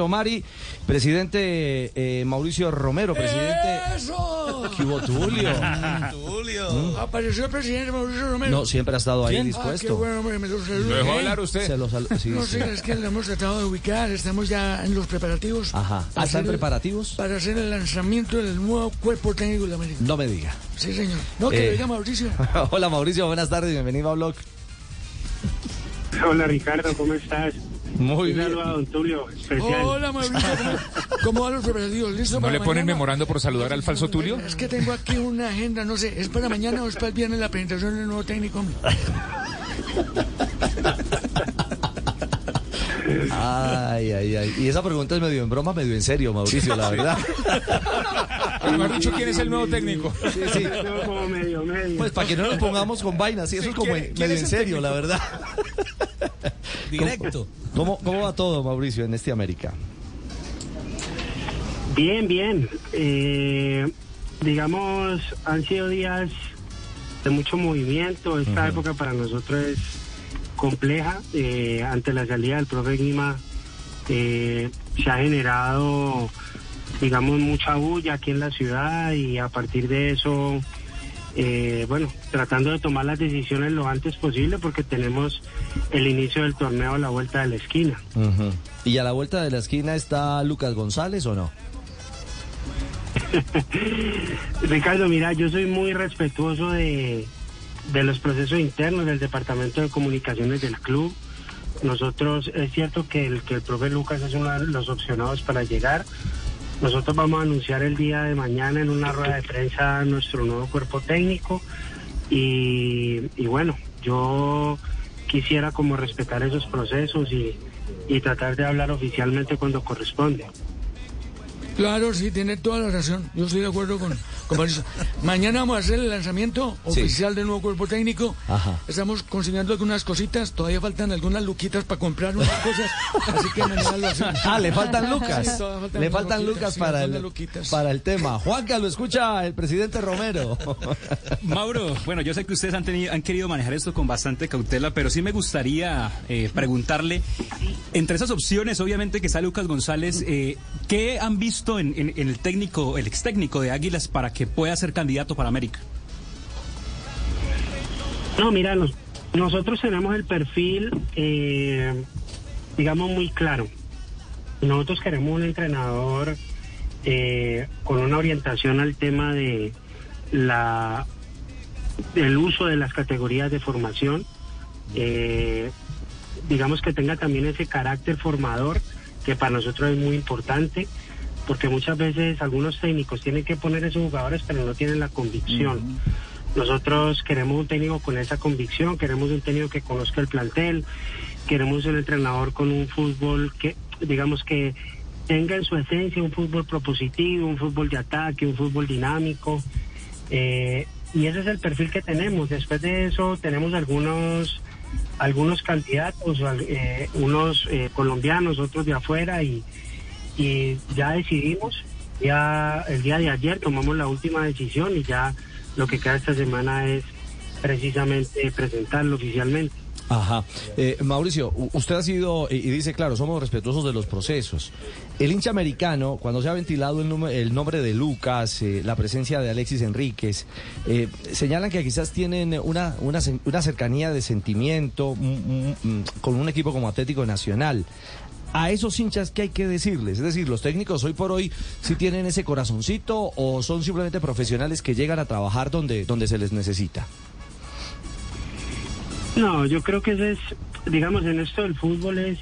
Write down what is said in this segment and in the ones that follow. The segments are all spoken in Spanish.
Perfecto, Mari. Presidente eh, Mauricio Romero, presidente. ¡Eso! ¿Qué hubo, Tulio? Tulio. Apareció el presidente Mauricio Romero. No, siempre ha estado ahí Ah, qué dispuesto. bueno, hombre, me lo saluda. ¿Lo dejó ¿Eh? hablar usted? Se lo sal- sí, No sí. sé, es que lo hemos tratado de ubicar, estamos ya en los preparativos. Ajá. para ¿Ah, ¿Están hacer el- preparativos? Para hacer el lanzamiento del nuevo cuerpo técnico de América. No me diga. Sí, señor. No, que Eh. lo diga Mauricio. Hola, Mauricio, buenas tardes, bienvenido a Blog. Hola Ricardo, ¿cómo estás? Muy bien. saludo a don Tulio, especial. Hola, Mauricio. ¿Cómo, cómo van los preparativos? ¿Listo ¿No para le ponen mañana? memorando por saludar al falso Tulio? Es que tengo aquí una agenda, no sé, ¿es para mañana o es para el viernes la presentación del nuevo técnico? Ay, ay, ay. Y esa pregunta es medio en broma, medio en serio, Mauricio, la verdad. Me dicho quién es el nuevo técnico. Sí, sí. Yo como medio medio. Pues para que no nos pongamos con vainas, y eso Sí, es como ¿quién- en- quién medio es en serio, técnico? la verdad. Directo. ¿Cómo, ¿Cómo va todo, Mauricio, en este América? Bien, bien. Eh, digamos, han sido días de mucho movimiento. Esta época para nosotros es compleja. Eh, ante la salida del profe Guima eh, se ha generado, digamos, mucha bulla aquí en la ciudad y a partir de eso, eh, bueno, tratando de tomar las decisiones lo antes posible porque tenemos el inicio del torneo a la vuelta de la esquina. ¿Y a la vuelta de la esquina está Lucas González o no? Ricardo, mira, yo soy muy respetuoso de, de los procesos internos del Departamento de Comunicaciones del club. Nosotros, es cierto que el, que el profe Lucas es uno de los opcionados para llegar. Nosotros vamos a anunciar el día de mañana en una rueda de prensa nuestro nuevo cuerpo técnico. Y, y bueno, yo quisiera como respetar esos procesos y, y tratar de hablar oficialmente cuando corresponde. Claro, sí, tiene toda la razón. Yo estoy de acuerdo con, con Mauricio. Mañana vamos a hacer el lanzamiento Sí. oficial del nuevo cuerpo técnico. Ajá. Estamos consiguiendo algunas cositas. Todavía faltan algunas luquitas para comprar unas cosas. Así que mañana lo hacemos. Ah, le faltan lucas. Sí, todavía faltan le faltan luquitas, lucas sí, para algunas el, luquitas. para el tema. Juanca, lo escucha el presidente Romero. Mauro, bueno, yo sé que ustedes han, tenido, han querido manejar esto con bastante cautela, pero sí me gustaría eh, preguntarle, entre esas opciones, obviamente que está Lucas González, eh, ¿qué han visto en, el técnico, el ex técnico de Águilas para que pueda ser candidato para América? No, mira, nos- nosotros tenemos el perfil, eh, digamos, muy claro. Nosotros queremos un entrenador eh, con una orientación al tema de la del uso de las categorías de formación. eh, digamos que tenga también ese carácter formador que para nosotros es muy importante porque muchas veces algunos técnicos tienen que poner esos jugadores pero no tienen la convicción. Nosotros queremos un técnico con esa convicción, queremos un técnico que conozca el plantel, queremos un entrenador con un fútbol que, digamos que tenga en su esencia un fútbol propositivo, un fútbol de ataque, un fútbol dinámico. eh, y ese es el perfil que tenemos. Después de eso tenemos algunos algunos candidatos, eh, unos eh, colombianos, otros de afuera y, y ya decidimos, ya el día de ayer tomamos la última decisión y ya lo que queda esta semana es precisamente presentarlo oficialmente. Ajá. Eh, Mauricio, usted ha sido, y dice, claro, somos respetuosos de los procesos. El hincha americano, cuando se ha ventilado el, nume- el nombre de Lucas, eh, la presencia de Alexis Enríquez, eh, señalan que quizás tienen una, una, una cercanía de sentimiento mm, mm, mm, con un equipo como Atlético Nacional. A esos hinchas, ¿qué hay que decirles? Es decir, los técnicos hoy por hoy, ¿sí tienen ese corazoncito o son simplemente profesionales que llegan a trabajar donde, donde se les necesita? No, yo creo que eso es, digamos, en esto del fútbol es,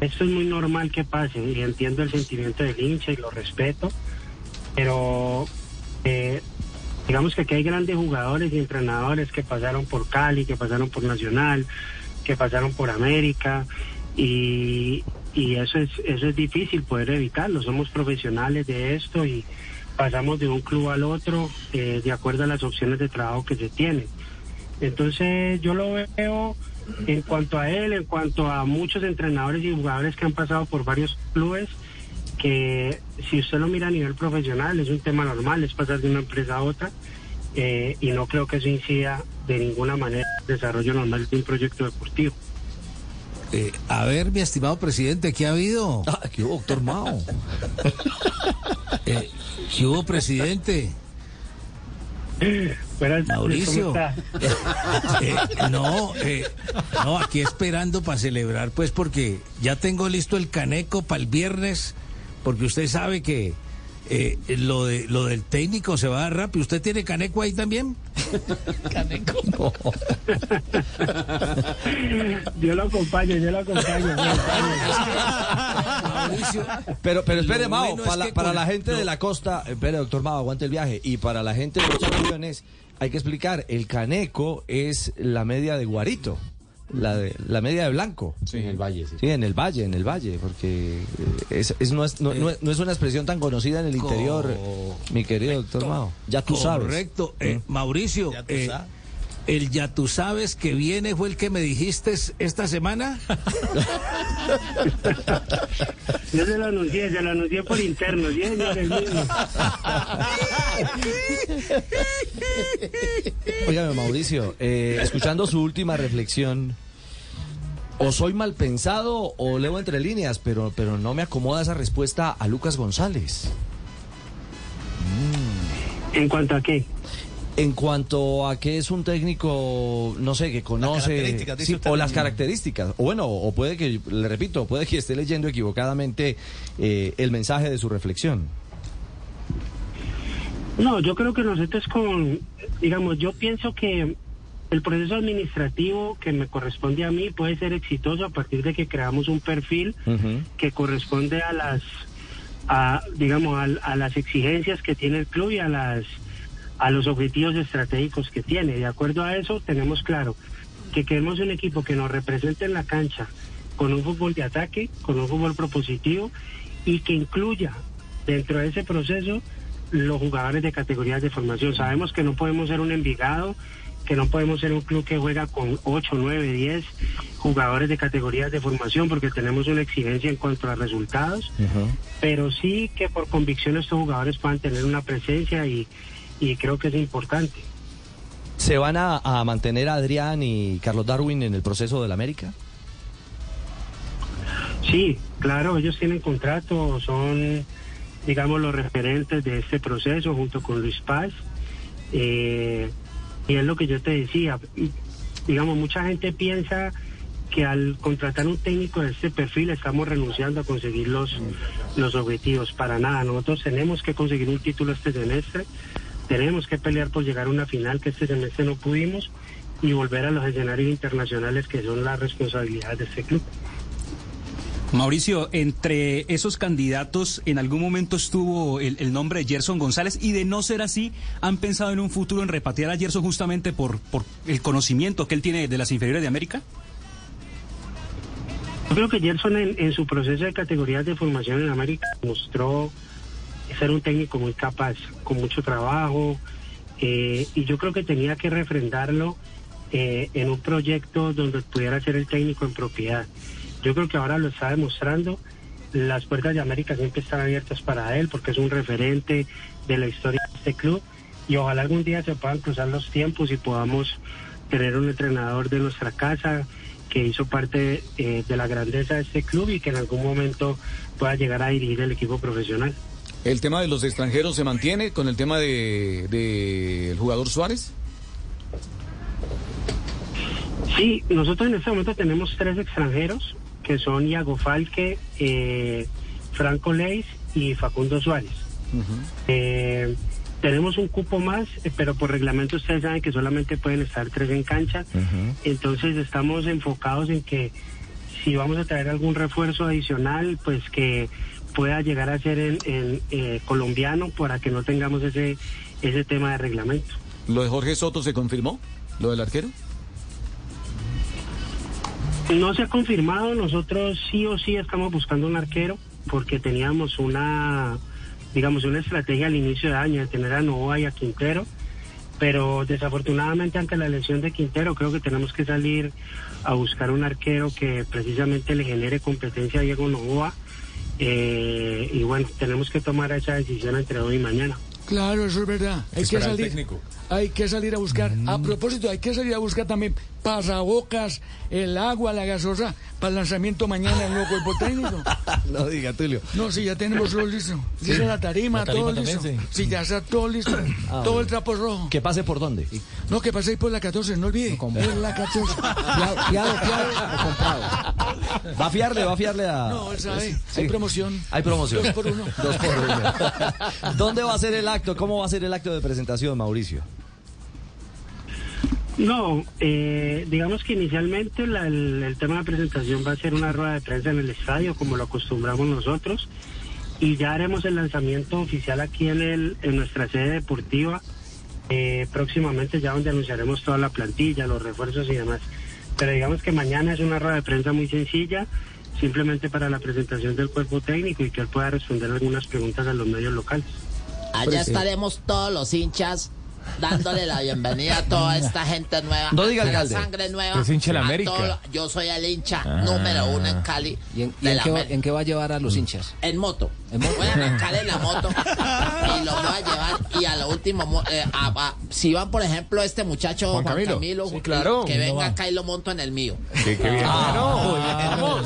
esto es muy normal que pase y entiendo el sentimiento del hincha y lo respeto, pero eh, digamos que aquí hay grandes jugadores y entrenadores que pasaron por Cali, que pasaron por Nacional, que pasaron por América y, y eso es eso es difícil poder evitarlo. Somos profesionales de esto y pasamos de un club al otro eh, de acuerdo a las opciones de trabajo que se tienen. Entonces yo lo veo en cuanto a él, en cuanto a muchos entrenadores y jugadores que han pasado por varios clubes, que si usted lo mira a nivel profesional es un tema normal, es pasar de una empresa a otra eh, y no creo que eso incida de ninguna manera el desarrollo normal de un proyecto deportivo. Eh, a ver, mi estimado presidente, ¿qué ha habido? Ah, ¿qué hubo, doctor Mao? Eh, ¿Qué hubo, presidente? Buenas Mauricio. ¿cómo está? Eh, no, eh, no, aquí esperando para celebrar, pues porque ya tengo listo el caneco para el viernes, porque usted sabe que eh, lo de lo del técnico se va a dar rápido. ¿Usted tiene caneco ahí también? Yo lo acompaño, yo lo acompaño. yo lo acompaño. Mauricio, Pero, pero espere, Mao, bueno para, que para con- la gente de la costa, espere, doctor Mao, aguante el viaje. Y para la gente de los aviones, hay que explicar, el caneco es la media de Guarito, la, de, la media de Blanco. Sí, en el valle, sí. Sí, en el valle, en el valle, porque eh, es, es- no, es, no, no es- no es una expresión tan conocida en el interior, mi querido doctor Mao. Ya tú sabes. Correcto. Eh, Mauricio, Ya tú eh, sabes. el ya tú sabes que viene fue el que me dijiste esta semana. Yo se lo anuncié, se lo anuncié por interno, ¿sí, señor? Óigame, Mauricio, eh, escuchando su última reflexión, o soy mal pensado o leo entre líneas, pero, pero no me acomoda esa respuesta a Lucas González. ¿En cuanto a qué? En cuanto a que es un técnico, no sé, que conoce sí, usted. o las características, o bueno, o puede que, le repito, puede que esté leyendo equivocadamente eh, el mensaje de su reflexión. No, yo creo que nosotros con, digamos, yo pienso que el proceso administrativo que me corresponde a mí puede ser exitoso a partir de que creamos un perfil que corresponde a las, a, digamos, a, a las exigencias que tiene el club y a las, a los objetivos estratégicos que tiene. De acuerdo a eso, tenemos claro que queremos un equipo que nos represente en la cancha con un fútbol de ataque, con un fútbol propositivo y que incluya dentro de ese proceso los jugadores de categorías de formación. Sabemos que no podemos ser un Envigado, que no podemos ser un club que juega con 8, 9, 10 jugadores de categorías de formación porque tenemos una exigencia en cuanto a resultados, pero sí que por convicción estos jugadores puedan tener una presencia y, y creo que es importante. ¿Se van a, a mantener Adrián y Carlos Darwin en el proceso del América? Sí, claro, ellos tienen contrato, son, digamos, los referentes de este proceso junto con Luis Paz. Eh, y es lo que yo te decía, digamos, mucha gente piensa que al contratar un técnico de este perfil estamos renunciando a conseguir los, los objetivos. Para nada, nosotros tenemos que conseguir un título este semestre, tenemos que pelear por llegar a una final que este semestre no pudimos y volver a los escenarios internacionales que son la responsabilidad de este club. Mauricio, entre esos candidatos, en algún momento estuvo el, nombre de Gerson González y de no ser así, ¿han pensado en un futuro en repatriar a Gerson justamente por, por el conocimiento que él tiene de las inferiores de América? Yo creo que Gerson en, en su proceso de categorías de formación en América mostró ser un técnico muy capaz, con mucho trabajo, eh, y yo creo que tenía que refrendarlo eh, en un proyecto donde pudiera ser el técnico en propiedad. Yo creo que ahora lo está demostrando. Las puertas de América siempre están abiertas para él porque es un referente de la historia de este club y ojalá algún día se puedan cruzar los tiempos y podamos tener un entrenador de nuestra casa que hizo parte eh, de la grandeza de este club y que en algún momento pueda llegar a dirigir el equipo profesional. ¿El tema de los extranjeros se mantiene con el tema de, de el jugador Suárez? Sí, nosotros en este momento tenemos tres extranjeros que son Iago Falque, eh, Franco Leis y Facundo Suárez. Eh, tenemos un cupo más, eh, pero por reglamento ustedes saben que solamente pueden estar tres en cancha. Entonces estamos enfocados en que si vamos a traer algún refuerzo adicional, pues que pueda llegar a ser en, en, eh, colombiano para que no tengamos ese, ese tema de reglamento. ¿Lo de Jorge Soto se confirmó? ¿Lo del arquero? No se ha confirmado, nosotros sí o sí estamos buscando un arquero porque teníamos una, digamos, una estrategia al inicio de año de tener a Novoa y a Quintero, pero desafortunadamente ante la elección de Quintero creo que tenemos que salir a buscar un arquero que precisamente le genere competencia a Diego Novoa eh, y bueno, tenemos que tomar esa decisión entre hoy y mañana. Claro, eso es verdad. Hay que salir. técnico. Hay que salir a buscar. A Mm. propósito, hay que salir a buscar también pasabocas, el agua, la gasosa, para el lanzamiento mañana del nuevo cuerpo técnico. no diga, Tulio. No, sí, ya tenemos todo listo. Dice la tarima, La tarima todo también, listo. sí. Sí, ya está todo listo. todo el trapo rojo. ¿Que pase por dónde? No, que paséis por la 14, no olvide. Por la 14. Fiado, fiado, fiado o comprado. ¿Va a fiarle, va a fiarle a...? No, él sabe. Sí. Hay promoción. Hay promoción. Dos por uno. Dos por uno. ¿Dónde va a ser el acto? ¿Cómo va a ser el acto de presentación, Mauricio? No, eh, digamos que inicialmente la- el, el tema de presentación va a ser una rueda de prensa en el estadio, como lo acostumbramos nosotros, y ya haremos el lanzamiento oficial aquí en, el, en nuestra sede deportiva, eh, próximamente ya donde anunciaremos toda la plantilla, los refuerzos y demás. Pero digamos que mañana es una rueda de prensa muy sencilla, simplemente para la presentación del cuerpo técnico y que él pueda responder algunas preguntas a los medios locales. Allá estaremos todos los hinchas dándole la bienvenida a toda esta gente nueva. No diga, alcalde. sangre nueva. Que es hincha de la América. todo yo soy el hincha número uno en Cali. ¿Y en, y de en la qué va, América. en qué va a llevar a los hinchas? En moto. ¿En moto? Voy a arrancar en la moto y lo voy a llevar y a lo último, mo- eh, a- a- si van por ejemplo este muchacho Juan Juan, Camilo. Camilo, Sí, claro. que venga acá y lo monto en el mío. Qué, qué bien. Ah,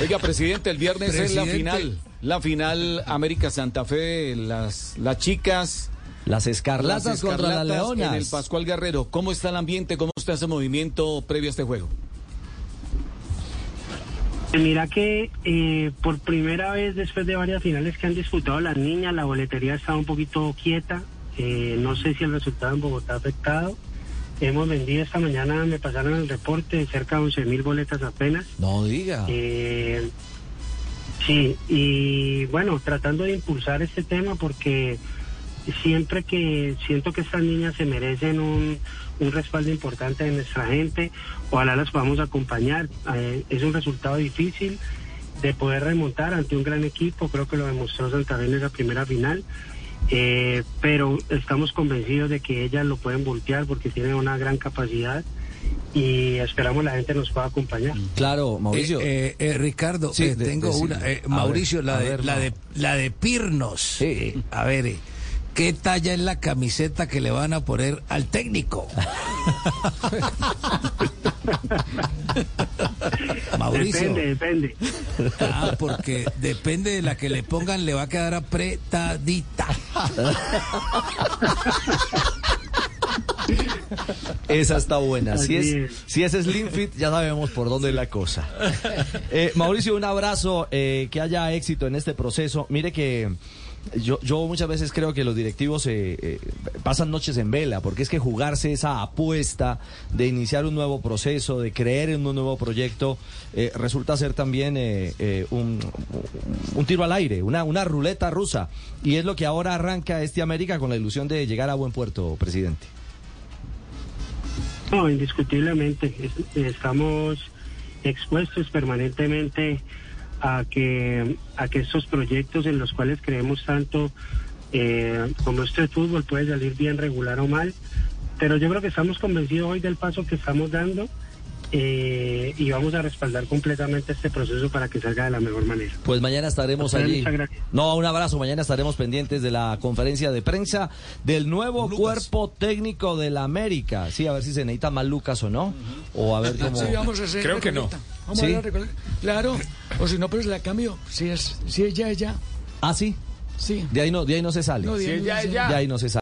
Oiga, presidente, el viernes es la final. La final América Santa Fe, las, las chicas. Las escarlatas, las contra las leonas. En el Pascual Guerrero. ¿Cómo está el ambiente? ¿Cómo está ese movimiento previo a este juego? Mira que eh, por primera vez después de varias finales que han disputado las niñas, la boletería estaba un poquito quieta. Eh, no sé si el resultado en Bogotá ha afectado. Hemos vendido esta mañana, me pasaron el reporte, de cerca de 11 mil boletas apenas. No diga. Eh, sí, y bueno, tratando de impulsar este tema porque siempre que siento que estas niñas se merecen un, un respaldo importante de nuestra gente, ojalá las podamos acompañar. Eh, es un resultado difícil de poder remontar ante un gran equipo, creo que lo demostró Santa Fe en esa primera final. Eh, pero estamos convencidos de que ellas lo pueden voltear porque tienen una gran capacidad y esperamos la gente nos pueda acompañar. Claro, Mauricio. Eh, eh, eh, Ricardo, Sí, eh, de- tengo una. eh, Mauricio, ver, la, de, ver, la, de, la de Pirnos. Sí. A ver, eh, ¿qué talla es la camiseta que le van a poner al técnico? Mauricio. Depende, depende. Ah, porque depende de la que le pongan, le va a quedar apretadita. Esa está buena. Si es, es. si es Slim Fit, ya sabemos por dónde es la cosa. Eh, Mauricio, un abrazo, eh, que haya éxito en este proceso. Mire que yo, yo muchas veces creo que los directivos eh, eh, pasan noches en vela, porque es que jugarse esa apuesta de iniciar un nuevo proceso, de creer en un nuevo proyecto, eh, resulta ser también eh, un, un tiro al aire, una, una ruleta rusa. Y es lo que ahora arranca este América con la ilusión de llegar a buen puerto, presidente. No, indiscutiblemente. Es- Estamos expuestos permanentemente a que, a que estos proyectos en los cuales creemos tanto, eh, como este fútbol, puede salir bien regular o mal. Pero yo creo que estamos convencidos hoy del paso que estamos dando eh, y vamos a respaldar completamente este proceso para que salga de la mejor manera. Pues mañana estaremos Doctor, allí. No, un abrazo. Mañana estaremos pendientes de la conferencia de prensa del nuevo cuerpo técnico de la América. Sí, a ver si se necesita más Lucas o no. O a ver cómo. Sí, vamos a hacer Creo que no. Vamos ¿Sí? a. Claro, o si no, pues la cambio. Si es, si es ya, es ya. Ah, sí. Sí. De ahí no, de ahí no se sale. No, ya, ya. De ahí no se sale.